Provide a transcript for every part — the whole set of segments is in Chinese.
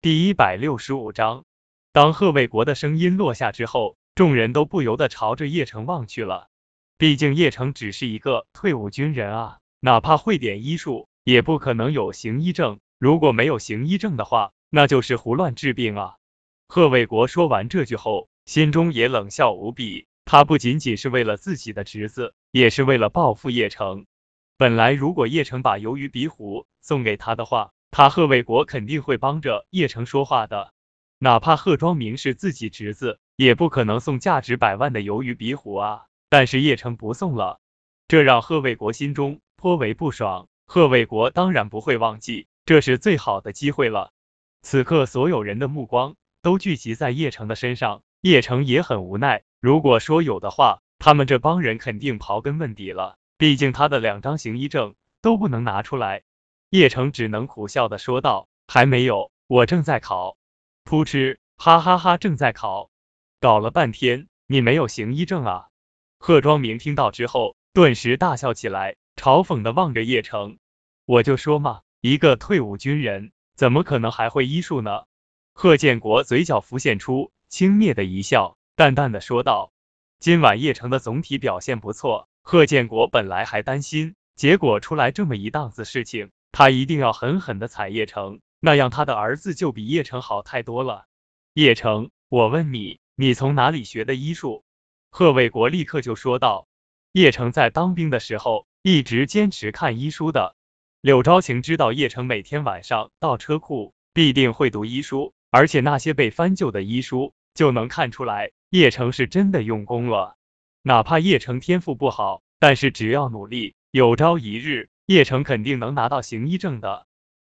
第一百六十五章，当贺卫国的声音落下之后，众人都不由得朝着叶城望去了。毕竟叶城只是一个退伍军人啊，哪怕会点医术，也不可能有行医证。如果没有行医证的话，那就是胡乱治病啊。贺卫国说完这句后，心中也冷笑无比。他不仅仅是为了自己的侄子，也是为了报复叶城。本来如果叶城把鱿鱼鼻虎送给他的话，他贺卫国肯定会帮着叶城说话的，哪怕贺庄明是自己侄子，也不可能送价值百万的鱿鱼鼻虎啊。但是叶城不送了，这让贺卫国心中颇为不爽。贺卫国当然不会忘记，这是最好的机会了。此刻所有人的目光都聚集在叶城的身上，叶城也很无奈。如果说有的话，他们这帮人肯定刨根问底了。毕竟他的两张行医证都不能拿出来。叶城只能苦笑的说道：“还没有，我正在考。”噗嗤，哈哈哈，正在考，搞了半天你没有行医证啊！贺庄明听到之后，顿时大笑起来，嘲讽的望着叶城：“我就说嘛，一个退伍军人怎么可能还会医术呢？”贺建国嘴角浮现出轻蔑的一笑，淡淡的说道：“今晚叶城的总体表现不错。”贺建国本来还担心，结果出来这么一档子事情。他一定要狠狠的踩叶城，那样他的儿子就比叶城好太多了。叶城，我问你，你从哪里学的医术？贺卫国立刻就说道。叶城在当兵的时候一直坚持看医书的。柳昭晴知道叶城每天晚上到车库必定会读医书，而且那些被翻旧的医书就能看出来叶城是真的用功了。哪怕叶城天赋不好，但是只要努力，有朝一日。叶城肯定能拿到行医证的，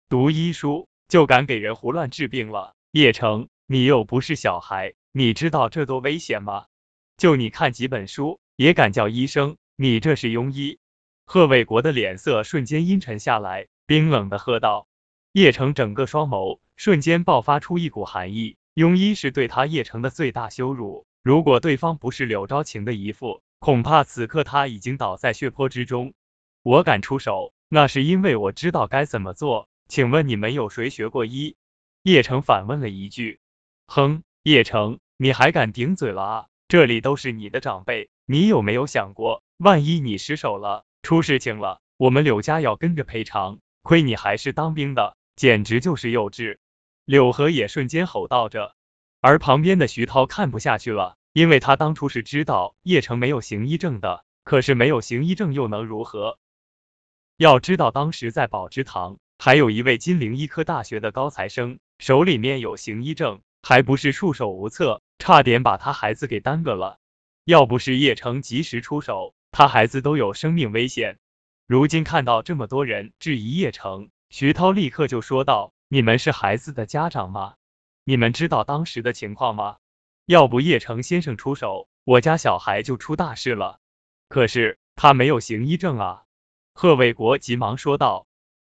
读医书就敢给人胡乱治病了。叶城，你又不是小孩，你知道这多危险吗？就你看几本书也敢叫医生，你这是庸医！贺卫国的脸色瞬间阴沉下来，冰冷的喝道。叶城整个双眸瞬间爆发出一股寒意，庸医是对他叶城的最大羞辱。如果对方不是柳昭晴的姨父，恐怕此刻他已经倒在血泊之中。我敢出手，那是因为我知道该怎么做。请问你们有谁学过医？叶城反问了一句。哼，叶城，你还敢顶嘴了啊？这里都是你的长辈，你有没有想过，万一你失手了，出事情了，我们柳家要跟着赔偿？亏你还是当兵的，简直就是幼稚！柳河也瞬间吼道着。而旁边的徐涛看不下去了，因为他当初是知道叶城没有行医证的，可是没有行医证又能如何？要知道，当时在宝芝堂还有一位金陵医科大学的高材生，手里面有行医证，还不是束手无策，差点把他孩子给耽搁了。要不是叶城及时出手，他孩子都有生命危险。如今看到这么多人质疑叶城，徐涛立刻就说道：“你们是孩子的家长吗？你们知道当时的情况吗？要不叶城先生出手，我家小孩就出大事了。可是他没有行医证啊。”贺卫国急忙说道：“